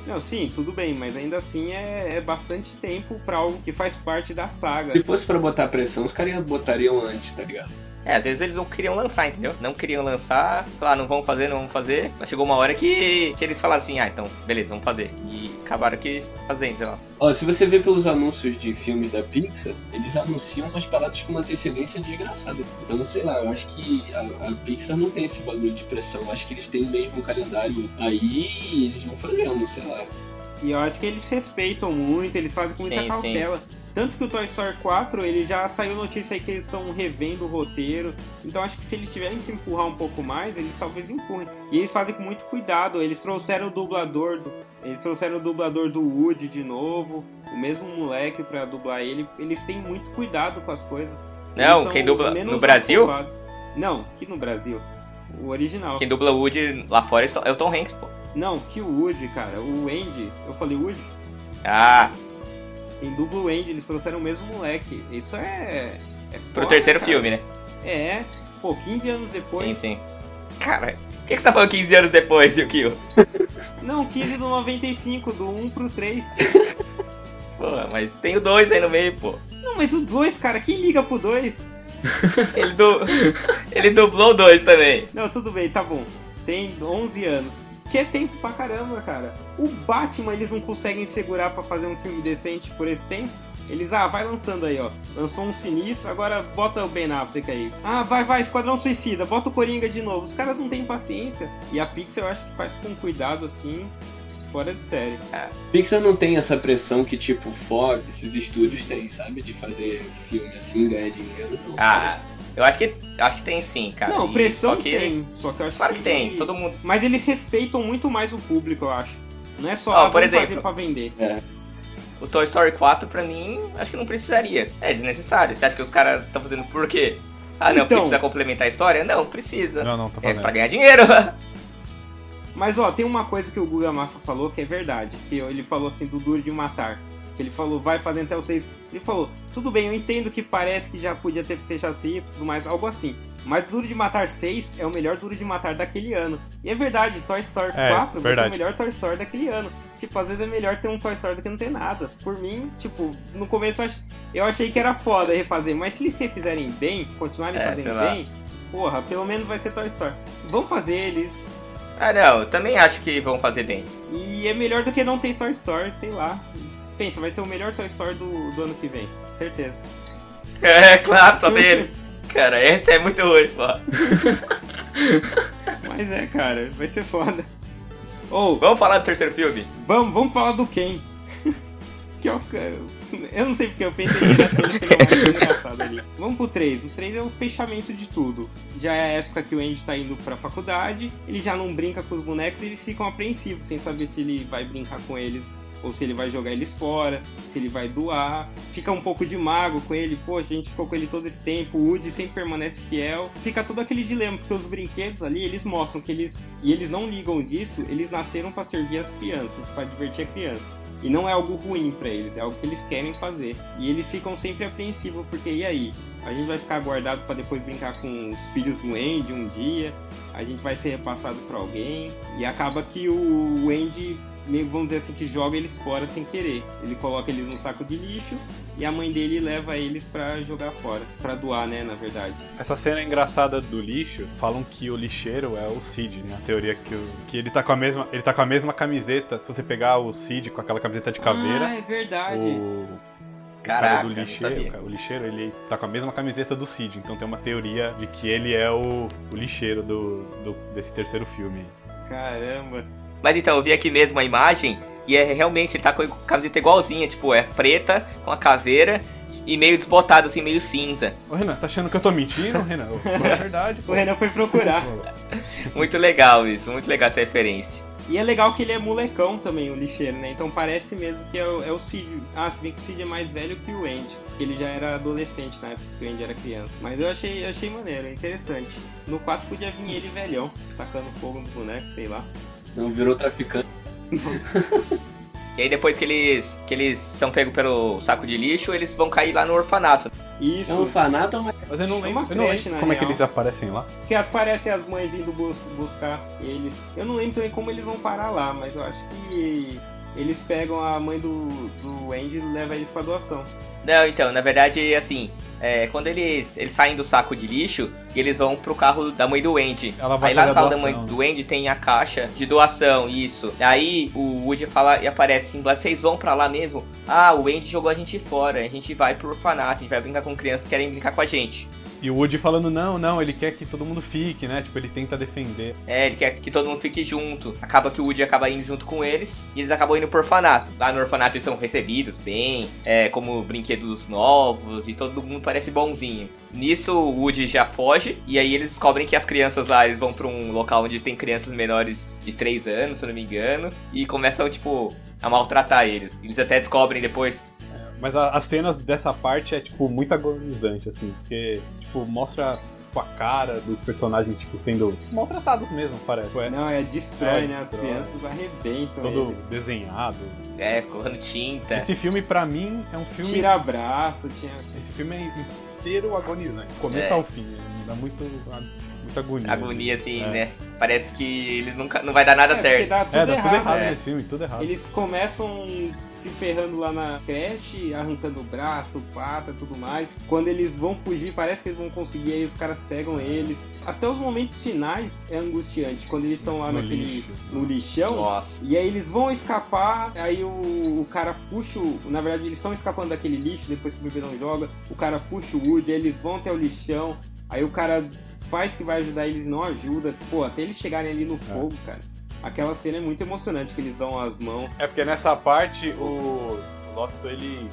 S1: Não, sim, tudo bem, mas ainda assim é, é bastante tempo pra algo que faz parte da saga.
S4: Se fosse pra botar pressão, os caras botariam antes, tá ligado?
S2: É, às vezes eles não queriam lançar, entendeu? Não queriam lançar, falaram, não vamos fazer, não vamos fazer. Mas chegou uma hora que, que eles falaram assim, ah, então, beleza, vamos fazer. E acabaram que fazendo, sei lá.
S4: Ó, se você vê pelos anúncios de filmes da Pixar, eles anunciam umas paradas com uma antecedência desgraçada. Então, sei lá, eu acho que a, a Pixar não tem esse bagulho de pressão. Eu acho que eles têm mesmo um calendário aí e eles vão fazendo, sei lá.
S1: E eu acho que eles respeitam muito, eles fazem com muita
S2: Sim,
S1: cautela. Tanto que o Toy Story 4, ele já saiu notícia aí que eles estão revendo o roteiro. Então acho que se eles tiverem que empurrar um pouco mais, eles talvez empurrem. E eles fazem com muito cuidado. Eles trouxeram o dublador do. Eles trouxeram o dublador do Woody de novo. O mesmo moleque pra dublar ele. Eles têm muito cuidado com as coisas.
S2: Não, quem dubla no Brasil?
S1: afobados. Não, aqui no Brasil. O original.
S2: Quem dubla o Woody lá fora é é o Tom Hanks, pô.
S1: Não, que o Woody, cara. O Andy. Eu falei Woody?
S2: Ah,
S1: Em dublo Andy, eles trouxeram o mesmo moleque. Isso é. é
S2: pro
S1: foda,
S2: terceiro
S1: cara.
S2: filme, né?
S1: É. Pô, 15 anos depois.
S2: Sim, sim. Cara, por que, que você tá falando 15 anos depois, Yukio?
S1: Não, 15 do 95, do 1 pro 3. [laughs]
S2: Pô, mas tem o 2 aí no meio, pô.
S1: Não, mas o 2, cara, quem liga pro 2?
S2: Ele, du... [laughs] ele dublou dois também.
S1: Não, tudo bem, tá bom. Tem 11 anos. Que é tempo pra caramba, cara. O Batman eles não conseguem segurar pra fazer um filme decente por esse tempo? Eles, ah, vai lançando aí, ó. Lançou um sinistro, agora bota o Ben Affleck aí. Ah, vai, vai, Esquadrão Suicida, bota o Coringa de novo. Os caras não têm paciência. E a Pixar eu acho que faz com cuidado, assim, fora de série.
S4: Pixar não tem essa pressão que, tipo, Fox, esses estúdios têm, sabe? De fazer filme assim, ganhar dinheiro. Não,
S2: Ah, eu acho que acho que tem sim, cara.
S1: não,
S2: E
S1: pressão
S2: só que...
S1: tem. Só que eu acho
S2: Claro que tem, todo mundo.
S1: Mas eles respeitam muito mais o público, eu acho. Não é só ah,
S2: por exemplo.
S1: fazer pra vender.
S2: O Toy Story 4, pra mim, acho que não precisaria. É desnecessário. Você acha que os caras estão fazendo por quê? Ah, não, porque
S1: Então.
S2: precisa complementar a história? Não, precisa.
S3: Não, não, tá
S2: É
S3: fazendo.
S2: pra ganhar dinheiro. [laughs]
S1: Mas ó, tem uma coisa que o Guga Mafra falou que é verdade. Que ele falou assim do Duro de Matar. Que ele falou, vai fazendo até o 6. Ele falou, tudo bem, eu entendo que parece que já podia ter fechado assim e tudo mais, algo assim. Mas Duro de Matar 6 é o melhor Duro de Matar daquele ano. E é verdade, Toy Story
S3: É,
S1: 4 vai ser
S3: verdade.
S1: o melhor Toy Story daquele ano. Tipo, às vezes é melhor ter um Toy Story do que não ter nada. Por mim, tipo, no começo eu ach- eu achei que era foda refazer, mas se eles refizerem bem, continuarem
S2: É,
S1: fazendo bem, porra, pelo menos vai ser Toy Story. Vamos fazer eles.
S2: ah, não, eu também acho que vão fazer bem.
S1: E é melhor do que não ter Toy Story, sei lá. Pensa, vai ser o melhor Toy Story do, do ano que vem, certeza.
S2: É, claro, só tem ele. [laughs] Cara, esse é muito ruim, pô. [laughs]
S1: Mas é, cara, vai ser foda. Ou,
S2: Vamos falar do terceiro filme?
S1: vamos, vamos falar do Ken. [laughs] que é o cara. Eu não sei porque eu pensei que era é engraçado ali. Vamos pro 3. O 3 é o fechamento de tudo. Já é a época que o Andy tá indo pra faculdade, ele já não brinca com os bonecos, eles ficam apreensivos, sem saber se ele vai brincar com eles ou se ele vai jogar eles fora, se ele vai doar. Fica um pouco de mago com ele, poxa, a gente ficou com ele todo esse tempo, o Woody sempre permanece fiel. Fica todo aquele dilema, porque os brinquedos ali, eles mostram que eles, e eles não ligam disso, eles nasceram pra servir as crianças, pra divertir a criança. E não é algo ruim pra eles, é algo que eles querem fazer. E eles ficam sempre apreensivos, porque e aí? A gente vai ficar guardado pra depois brincar com os filhos do Andy um dia, a gente vai ser repassado pra alguém, e acaba que o Andy, vamos dizer assim, que joga eles fora sem querer. Ele coloca eles no saco de lixo e a mãe dele leva eles pra jogar fora, pra doar, né, na verdade.
S3: Essa cena engraçada do lixo, falam que o lixeiro é o Cid, né? A teoria que, o- que ele tá com a mesma, ele tá com a mesma camiseta. Se você pegar o Cid com aquela camiseta de caveira,
S1: Ah, é verdade.
S3: o o
S2: Caraca,
S3: cara do lixeiro, cara, o lixeiro, ele tá com a mesma camiseta do Cid, então tem uma teoria de que ele é o, o lixeiro do, do- desse terceiro filme.
S1: Caramba.
S2: Mas então, eu vi aqui mesmo a imagem e é realmente, ele tá com a camiseta igualzinha, tipo, é preta, com a caveira e meio desbotado, assim, meio cinza.
S3: Ô Renan, você tá achando que eu tô mentindo, Renan? É verdade,
S1: O. Renan foi procurar.
S2: Muito legal isso, muito legal essa referência.
S1: E é legal que ele é molecão também, o lixeiro, né? Então parece mesmo que é o, é o Cid. Ah, se bem que o Cid é mais velho que o Andy. Porque ele já era adolescente na época que o Andy era criança. Mas eu achei, achei maneiro, é interessante. No 4 podia vir ele velhão, tacando fogo nos bonecos, sei lá.
S4: Não virou traficante.
S2: E aí depois que eles, que eles são pegos pelo saco de lixo, eles vão cair lá no orfanato.
S1: Isso.
S4: É um orfanato, mas
S3: Mas eu não
S1: É
S3: lembro,
S1: uma
S3: eu não
S1: creche,
S3: lembro como é que
S1: real.
S3: eles aparecem lá.
S1: Porque aparecem as mães indo bus- buscar eles. Eu não lembro também como eles vão parar lá, mas eu acho que eles pegam a mãe do, do Andy e levam eles pra doação.
S2: Não, então, na verdade, assim, é, quando eles, eles saem do saco de lixo, eles vão pro carro da mãe do Andy.
S3: Ela vai
S2: Aí lá no carro da mãe do Andy tem a caixa de doação, isso. Aí o Woody fala e aparece assim, vocês vão pra lá mesmo? Ah, o Andy jogou a gente fora, a gente vai pro orfanato, a gente vai brincar com crianças que querem brincar com a gente.
S3: E o Woody falando, não, não, ele quer que todo mundo fique, né? Tipo, ele tenta defender.
S2: É, ele quer que todo mundo fique junto. Acaba que o Woody acaba indo junto com eles e eles acabam indo pro orfanato. Lá no orfanato eles são recebidos bem, é, como brinquedos novos e todo mundo parece bonzinho. Nisso o Woody já foge e aí eles descobrem que as crianças lá eles vão pra um local onde tem crianças menores de 3 anos, se eu não me engano, e começam, tipo, a maltratar eles. Eles até descobrem depois.
S3: Mas a- as cenas dessa parte é, tipo, muito agonizante, assim, porque, tipo, mostra tipo, a cara dos personagens, tipo, sendo maltratados mesmo, parece. Tipo, é
S1: Não, é destrói,
S3: É,
S1: né? As
S3: destrói.
S1: crianças arrebentam
S3: todo
S1: eles.
S3: desenhado.
S2: É, correndo tinta.
S3: Esse filme, pra mim, é um filme.
S1: Tira braço, tinha.
S3: Esse filme é inteiro agonizante. Começo
S2: É.
S3: ao fim. né? Dá muito. muita agonia.
S2: Agonia, assim,
S3: É.
S2: né? Parece que eles nunca não vai dar nada
S1: É,
S2: certo.
S1: dá tudo
S3: É, dá
S1: errado.
S3: tudo errado
S2: é.
S3: nesse filme, tudo errado.
S1: Eles começam se ferrando lá na creche, arrancando o braço, pata, tudo mais. Quando eles vão fugir, parece que eles vão conseguir, aí os caras pegam eles. Até os momentos finais é angustiante. Quando eles estão lá
S3: No
S1: naquele
S3: lixo.
S1: no lixão,
S2: Nossa.
S1: e aí eles vão escapar, aí o, o cara puxa o. Na verdade, eles estão escapando daquele lixo, depois que o bebezão joga, o cara puxa o Woody, aí eles vão até o lixão, aí o cara faz que vai ajudar eles, não ajuda. Pô, até eles chegarem ali no fogo, cara. Aquela cena é muito emocionante que eles dão as mãos.
S3: É porque nessa parte o Lotso ele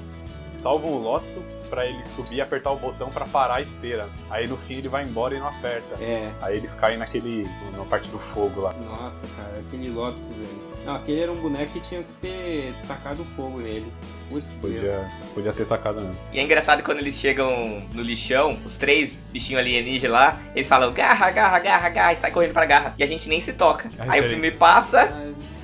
S3: salva o Lotso pra ele subir e apertar o botão pra parar a esteira. Aí no fim ele vai embora e não aperta.
S1: É,
S3: Aí eles caem naquele. na parte do fogo lá.
S1: nossa, cara, aquele Lotus, velho. Não, aquele era um boneco que tinha que ter tacado fogo nele. Putz, Deus.
S3: Podia, podia ter tacado antes.
S2: E é engraçado quando eles chegam no lixão, os três bichinhos alienígenas lá, eles falam garra, garra, garra, garra, e sai correndo pra garra. E a gente nem se toca.
S3: A
S2: Aí o filme passa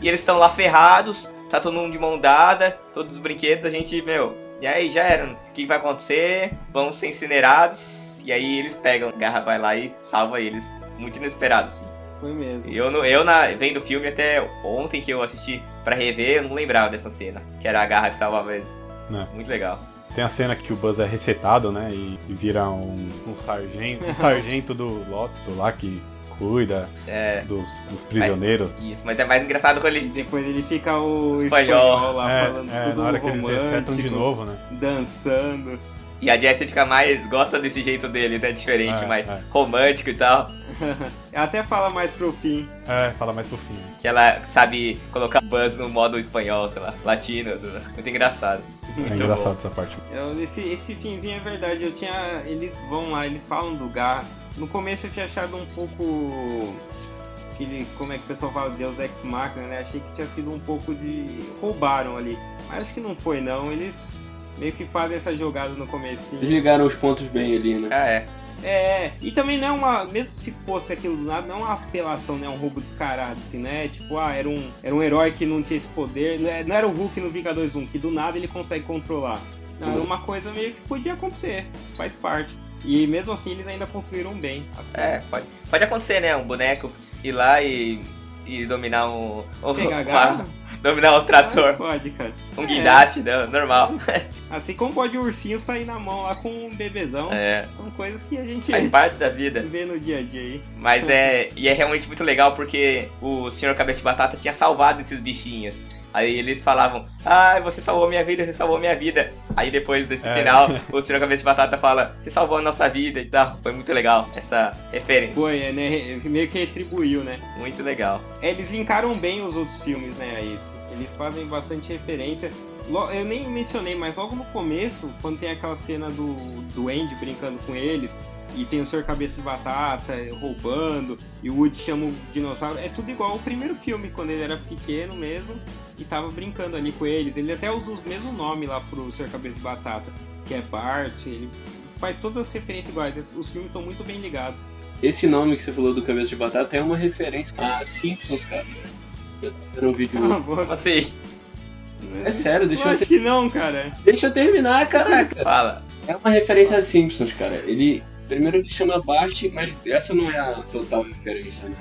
S2: e eles estão lá ferrados, tá todo mundo de mão dada, todos os brinquedos, a gente, meu, e aí já era. O que vai acontecer? Vão ser incinerados. E aí eles pegam, garra vai lá e salva eles. Muito inesperado, assim.
S1: Foi mesmo.
S2: Eu, não- eu na, vendo o filme até ontem que eu assisti pra rever, eu não lembrava dessa cena. Que era a garra que salvava eles.
S3: É.
S2: Muito legal.
S3: Tem a cena que o Buzz é recetado, né? E, e vira um, um sargento. Um [laughs] sargento do Lotso lá que cuida
S2: É,
S3: dos, dos prisioneiros.
S2: isso. Mas é mais engraçado quando ele.
S1: Depois ele fica o
S2: Espanhol.
S1: espanhol, lá
S3: É,
S1: falando
S3: é,
S1: tudo
S3: na hora que eles resetam de novo, né?
S1: Dançando.
S2: E a Jessie fica mais. gosta desse jeito dele, né? Diferente,
S3: É,
S2: mais
S3: é.
S2: romântico e tal. [laughs]
S1: Ela até fala mais pro fim.
S3: É, fala mais pro fim.
S2: Que ela sabe colocar Buzz no modo espanhol, sei lá, latino, sei lá. Muito engraçado.
S3: É
S2: Muito
S3: engraçado
S2: bom.
S3: essa parte.
S1: Eu- esse, esse finzinho é verdade. Eu tinha. Eles vão lá, eles falam do Gar. No começo eu tinha achado um pouco. Aquele, como é que o pessoal fala? Deus Ex Machina, né? Achei que tinha sido um pouco de. roubaram ali. Mas acho que não foi, não. Eles meio que fazem essa jogada no comecinho.
S4: Eles ligaram os pontos bem ali, né?
S2: Ah, é.
S1: É, e também não é uma. Mesmo se fosse aquilo do nada, não é uma apelação, né? Um roubo descarado, assim, né? Tipo, ah, era um, era um herói que não tinha esse poder. Não é- era o Hulk no Vingadores 1, que do nada ele consegue controlar. Não, é uma coisa meio que podia acontecer, faz parte. E mesmo assim eles ainda construíram bem. Assim.
S2: É, pode, pode acontecer, né? Um boneco ir lá e, e dominar um. um
S1: Pegar [laughs]
S2: uma- dominar um trator.
S1: Pode, cara.
S2: Um
S1: É.
S2: guindaste, né? normal. [laughs]
S1: Assim como pode o ursinho sair na mão lá com um bebezão.
S2: É,
S1: São coisas que a gente
S2: faz parte da vida.
S1: vê no dia a dia aí.
S2: Mas é. [laughs] E é realmente muito legal porque o Sr. Cabeça de Batata tinha salvado esses bichinhos. Aí eles falavam, ah, você salvou minha vida, você salvou minha vida. Aí depois desse
S3: É.
S2: final, o Sr. Cabeça de Batata fala, você salvou a nossa vida e tal. Foi muito legal essa referência.
S1: Foi, é, né? Meio que retribuiu, né?
S2: Muito legal.
S1: Eles linkaram bem os outros filmes, né, a esse. Eles fazem bastante referência. Eu nem mencionei, mas logo no começo, quando tem aquela cena do, do Andy brincando com eles, e tem o Sr. Cabeça de Batata roubando, e o Woody chama o dinossauro, é tudo igual ao primeiro filme, quando ele era pequeno mesmo, e tava brincando ali com eles. Ele até usa o mesmo nome lá pro Sr. Cabeça de Batata, que é Bart, ele faz todas as referências iguais. Os filmes estão muito bem ligados.
S4: Esse nome que você falou do Cabeça de Batata é uma referência a Simpsons, cara. Eu era um vídeo. [laughs]
S1: Cala a boca.
S2: Como assim?
S4: É sério, deixa
S1: eu
S4: eu,
S1: acho
S4: ter-
S1: que não, cara.
S4: deixa eu terminar, caraca.
S2: Fala.
S4: É uma referência a Simpsons, cara. Ele. Primeiro ele chama Bart, mas essa não é a total referência, né?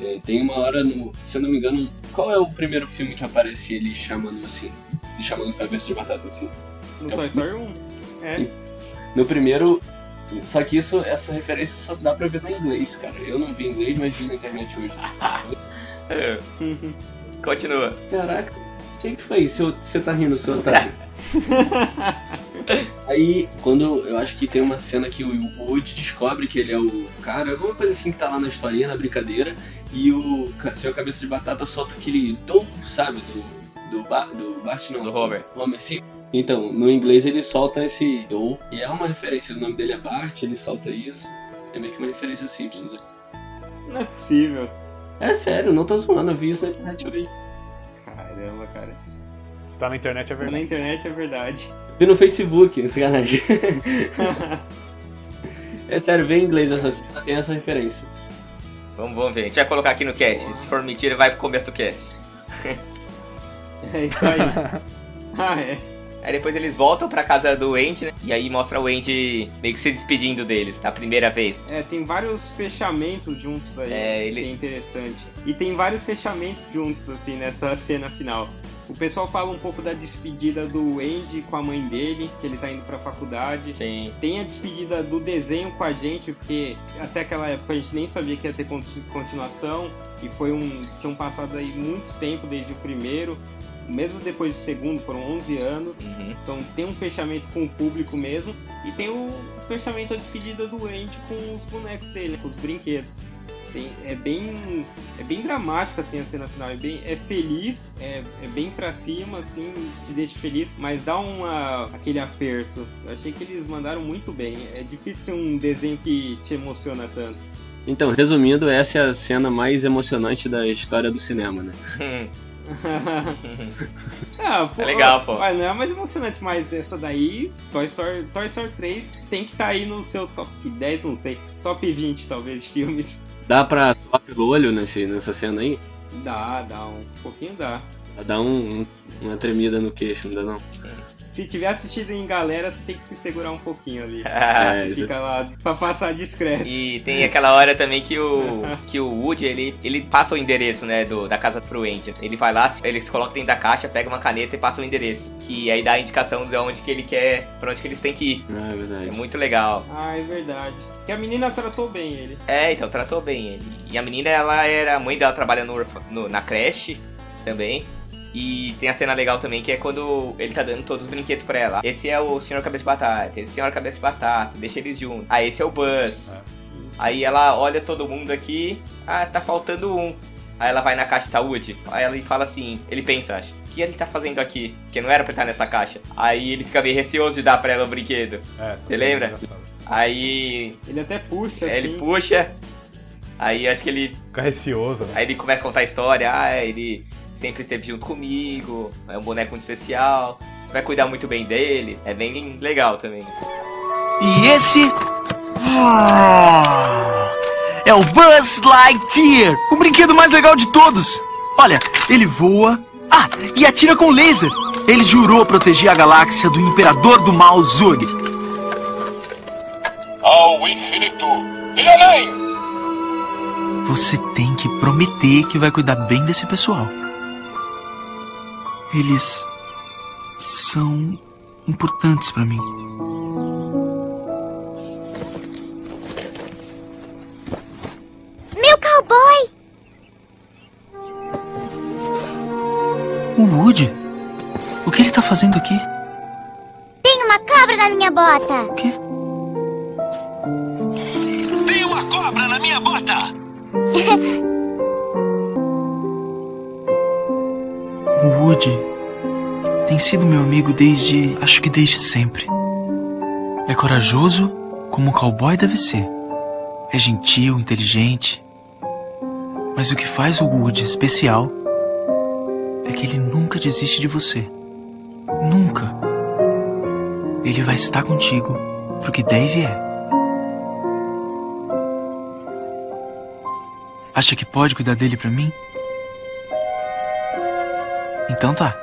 S4: É, tem uma hora no. Se eu não me engano, qual é o primeiro filme que aparece ele chamando assim? Ele chamando Cabeça de Batata assim?
S1: No
S4: É.
S1: Toy Story 1. É.
S4: No primeiro. Só que isso, essa referência só dá pra ver no inglês, cara. Eu não vi inglês, mas vi na internet hoje. [laughs]
S2: É, Continua.
S4: Caraca, o que, que foi? Seu, você tá rindo, seu otário? [laughs] Aí, quando eu acho que tem uma cena que o Woody descobre que ele é o cara, alguma coisa assim que tá lá na historinha, na brincadeira, e o seu cabeça de batata solta aquele dom, sabe? Do, do, Ba- do Bart, não.
S2: Do Homer.
S4: Homer, sim. Então, no inglês ele solta esse dom, e é uma referência, o nome dele é Bart, ele solta isso. É meio que uma referência a Simpsons.
S1: Não é possível.
S4: É sério, não tô zoando, eu vi isso na internet hoje.
S1: Caramba, cara.
S3: Se tá na internet é
S1: Na
S3: verdade.
S1: internet é verdade.
S4: Vi [laughs] no Facebook, sacanagem. [laughs] É sério, vê em inglês essa cena, tem essa referência.
S2: Vamos, vamos ver. A gente vai colocar aqui no cast. Se for mentira, vai pro começo do cast. [laughs]
S1: é isso aí. [laughs] ah, é.
S2: Aí depois eles voltam pra casa do Andy, né? E aí mostra o Andy meio que se despedindo deles, da primeira vez.
S1: É, tem vários fechamentos juntos aí,
S2: É, ele-
S1: que é interessante. E tem vários fechamentos juntos, assim, nessa cena final. O pessoal fala um pouco da despedida do Andy com a mãe dele, que ele tá indo pra faculdade.
S2: Sim.
S1: Tem a despedida do desenho com a gente, porque até aquela época a gente nem sabia que ia ter conti- continuação. E foi um. Tinham passado aí muito tempo desde o primeiro. Mesmo depois do segundo, foram 11 anos.
S2: Uhum.
S1: Então tem um fechamento com o público mesmo. E tem o fechamento, a despedida do Andy com os bonecos dele, com os brinquedos. Tem- é bem é bem dramático assim a cena final, é bem é feliz, é, é bem pra cima assim, te deixa feliz, mas dá uma aquele aperto. Eu achei que eles mandaram muito bem. É difícil ser um desenho que te emociona tanto.
S4: Então, resumindo, essa é a cena mais emocionante da história do cinema, né? [laughs]
S1: ah, pô,
S2: É legal, pô.
S1: Mas não é a mais emocionante, mas essa daí, Toy Story, Toy Story 3 tem que estar aí no seu top 10, não sei, top 20 talvez de filmes.
S4: Dá pra suar pelo olho nesse, nessa cena aí?
S1: Dá, dá um pouquinho dá.
S4: Dá um, um- uma tremida no queixo, não dá não?
S1: Se tiver assistido em galera, você tem que se segurar um pouquinho ali. [laughs]
S4: É,
S1: Fica lá pra passar discreto.
S2: E tem aquela hora também que o [laughs] que o Woody, ele, ele passa o endereço, né, do, da casa pro Andy. Ele vai lá, ele se coloca dentro da caixa, pega uma caneta e passa o endereço. Que aí dá a indicação de onde que ele quer, pra onde que eles têm que ir.
S4: Ah, é
S2: É
S4: verdade.
S2: muito legal.
S1: Ah, é verdade. Que a menina tratou bem ele.
S2: É, então, tratou bem ele. E a menina, ela era. A mãe dela trabalha no, no- na creche também. E tem a cena legal também que é quando ele tá dando todos os brinquedos pra ela. Esse é o Senhor Cabeça de Batata, esse é o Senhor Cabeça de Batata, deixa eles juntos. Ah, esse é o Buzz. Aí ela olha todo mundo aqui, ah, tá faltando um. Aí ela vai na caixa tá Woody. Aí ela fala assim, ele pensa, acho, o que ele tá fazendo aqui? Porque não era pra estar nessa caixa. Aí ele fica meio receoso de dar pra ela o brinquedo.
S3: É,
S2: Você lembra? Aí
S1: Ele até puxa, assim.
S2: ele puxa. Aí acho que ele
S3: Fica receoso, né?
S2: Aí ele começa a contar a história, ah, ele sempre esteve junto comigo, é um boneco muito especial, você vai cuidar muito bem dele, é bem legal também.
S7: E esse. Ah, É o Buzz Lightyear, o brinquedo mais legal de todos. Olha, ele voa. Ah, e atira com laser. Ele jurou proteger a galáxia do Imperador do Mal Zurg.
S6: Ao infinito e além!
S7: Você tem que prometer que vai cuidar bem desse pessoal. Eles são importantes pra mim.
S8: Meu cowboy!
S7: O Woody? O que ele tá fazendo aqui?
S8: Tem uma cobra na minha bota!
S7: O quê?
S6: Tem uma cobra na minha bota! [laughs]
S7: Woody tem sido meu amigo desde. acho que desde sempre. É corajoso como um cowboy deve ser. É gentil, inteligente. Mas o que faz o Woody especial é que ele nunca desiste de você. Nunca. Ele vai estar contigo pro que der e vier. Acha que pode cuidar dele pra mim? Então tá.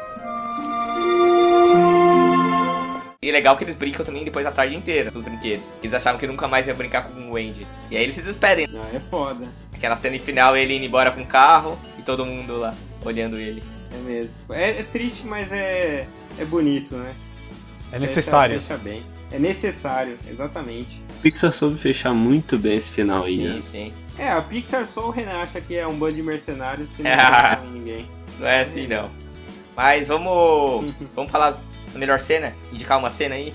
S2: E é legal que eles brincam também depois a tarde inteira, os brinquedos. Eles achavam que nunca mais ia brincar com o Andy. E aí eles se despedem.
S1: Ah, é foda.
S2: Aquela cena final, ele indo embora com o carro e todo mundo lá, olhando ele.
S1: É mesmo. É, é triste, mas é, é bonito, né?
S3: É necessário.
S1: Fecha, fecha bem. É necessário, exatamente.
S4: Pixar soube fechar muito bem esse final aí,
S2: Sim,
S4: né?
S2: sim.
S1: É, a Pixar só o Renan acha que é um bando de mercenários que [laughs] não
S2: É.
S1: ninguém.
S2: Não é assim não. Mas vamos. [laughs] vamos falar da melhor cena? Indicar uma cena aí?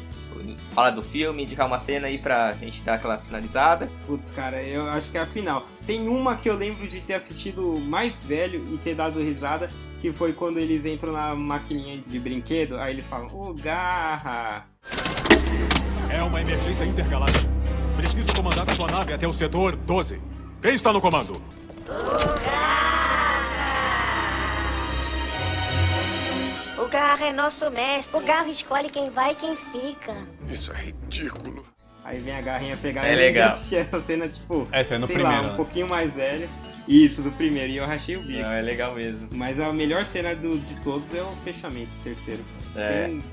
S2: Falar do filme, indicar uma cena aí pra gente dar aquela finalizada.
S1: Putz, cara, eu acho que é a final. Tem uma que eu lembro de ter assistido mais velho e ter dado risada, que foi quando eles entram na maquininha de brinquedo, aí eles falam, ô garra!
S6: É uma emergência intergaláctica. Preciso comandar a sua nave até o setor 12. Quem está no comando?
S8: O Garra é nosso mestre. O Garra escolhe quem vai e quem fica.
S6: Isso é ridículo.
S1: Aí vem a garrinha pegar
S2: É
S1: eu
S2: legal.
S1: assisti essa cena, tipo,
S3: Essa é no
S1: sei
S3: primeiro,
S1: lá, um
S3: né?
S1: pouquinho mais velho. Isso, do primeiro, e eu rachei o bico.
S2: Não, é legal mesmo.
S1: Mas a melhor cena do, de todos é o fechamento, terceiro.
S2: É.
S1: Sem,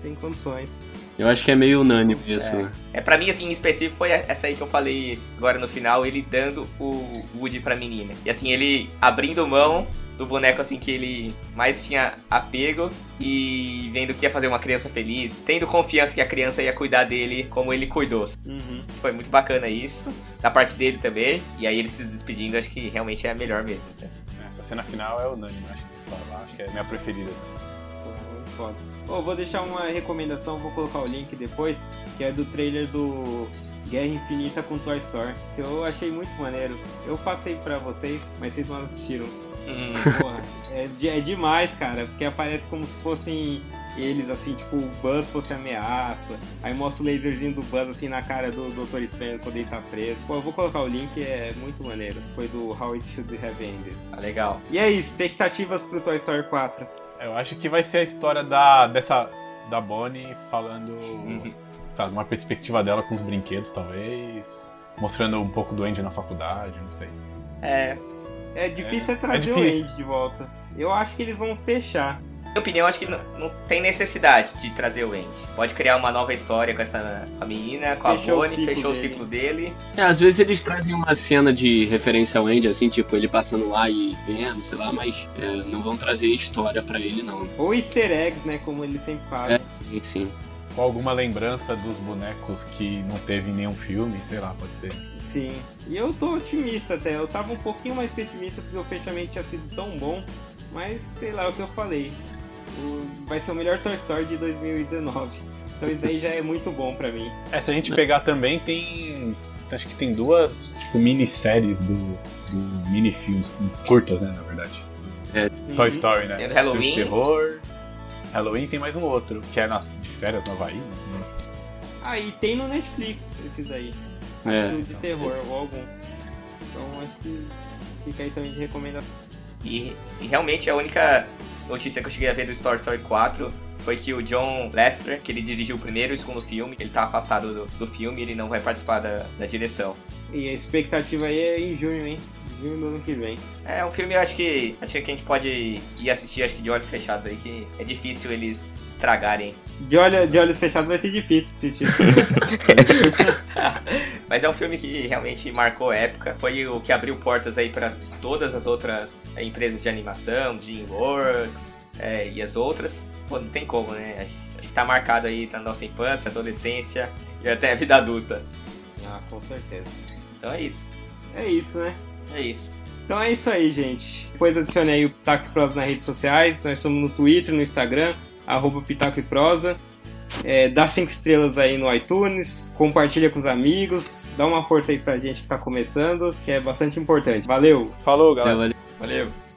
S1: sem condições.
S4: Eu acho que é meio unânime isso,
S2: É.
S4: né?
S2: É, pra mim, assim, em específico, foi essa aí que eu falei agora no final, ele dando o Woody pra menina. E assim, ele abrindo mão do boneco, assim, que ele mais tinha apego e vendo que ia fazer uma criança feliz, tendo confiança que a criança ia cuidar dele como ele cuidou.
S1: Uhum.
S2: Foi muito bacana isso, da parte dele também. E aí ele se despedindo, acho que realmente é a melhor mesmo. né?
S3: Essa cena final é unânime, acho que, acho que é a minha preferida.
S1: Foda. Ô, vou deixar uma recomendação, vou colocar o link depois, que é do trailer do Guerra Infinita com Toy Story, que eu achei muito maneiro. Eu passei pra vocês, mas vocês não assistiram.
S2: Hum,
S1: Porra, é, é demais, cara, porque aparece como se fossem eles, assim, tipo, o Buzz fosse ameaça. Aí mostra o laserzinho do Buzz, assim, na cara do Doutor Estranho quando ele tá preso. Pô, eu vou colocar o link, é muito maneiro. Foi do How It Should Have Ended.
S2: tá legal.
S1: E aí, expectativas pro Toy Story 4?
S3: Eu acho que vai ser a história da, dessa, da Bonnie falando.
S2: Uhum.
S3: Tá, uma perspectiva dela com os brinquedos, talvez. Mostrando um pouco do Andy na faculdade, não sei.
S2: É,
S1: É difícil é, trazer
S3: difícil.
S1: o Andy de volta. Eu acho que eles vão fechar.
S2: Na minha opinião, acho que não, não tem necessidade de trazer o Andy. Pode criar uma nova história com essa com a menina, com
S1: Fechou
S2: a
S1: o
S2: Bonnie, fechou o
S1: dele.
S2: ciclo dele.
S4: É, às vezes eles trazem uma cena de referência ao Andy, assim, tipo, ele passando lá e vendo, sei lá, mas é, não vão trazer história pra ele, não.
S1: Ou easter eggs, né? Como eles sempre fazem.
S4: É. Sim, sim.
S3: Com alguma lembrança dos bonecos que não teve em nenhum filme, sei lá, pode ser.
S1: Sim. E eu tô otimista até. Eu tava um pouquinho mais pessimista porque o fechamento tinha sido tão bom. Mas sei lá é o que eu falei. O- Vai ser o melhor Toy Story de 2019. Então isso daí já é muito bom pra mim.
S3: É, se a gente pegar também, tem. Acho que tem duas tipo, minisséries do, do minifilmes, curtas, né, na verdade. Toy
S1: Uhum.
S3: Story, né?
S2: Tem do
S3: Tem
S2: Halloween.
S3: os terror. Halloween tem mais um outro, que é nas, de férias no Havaí. né?
S1: Ah, e tem no Netflix esses daí.
S4: É.
S1: Acho que de terror ou algum. Então acho que fica aí também de recomendação.
S2: E, e realmente a única notícia que eu cheguei a ver do Story Story 4 foi que o John Lester, que ele dirigiu o primeiro e o segundo filme, ele tá afastado do, do filme ele não vai participar da, da direção.
S1: E a expectativa aí é em junho, hein? Junho do ano que vem.
S2: É um filme eu acho que acho que a gente pode ir assistir acho que de olhos fechados aí, que é difícil eles estragarem.
S1: De, olho, de olhos fechados vai ser difícil assistir. [laughs]
S2: Mas é um filme que realmente marcou época. Foi o que abriu portas aí para todas as outras é, empresas de animação, DreamWorks é, e as outras. Pô, não tem como, né? Acho que tá marcado aí na nossa infância, adolescência e até a vida adulta.
S1: ah, com certeza.
S2: Então é isso.
S1: É isso, né?
S2: É isso.
S1: Então é isso aí, gente. Depois adicione aí o Pitaco e Prosa nas redes sociais. Nós somos no Twitter, no Instagram, arroba Pitaco e Prosa. É, dá cinco estrelas aí no iTunes, compartilha com os amigos, dá uma força aí pra gente que tá começando, que é bastante importante. Valeu!
S3: Falou, galera.
S4: valeu.
S2: Valeu.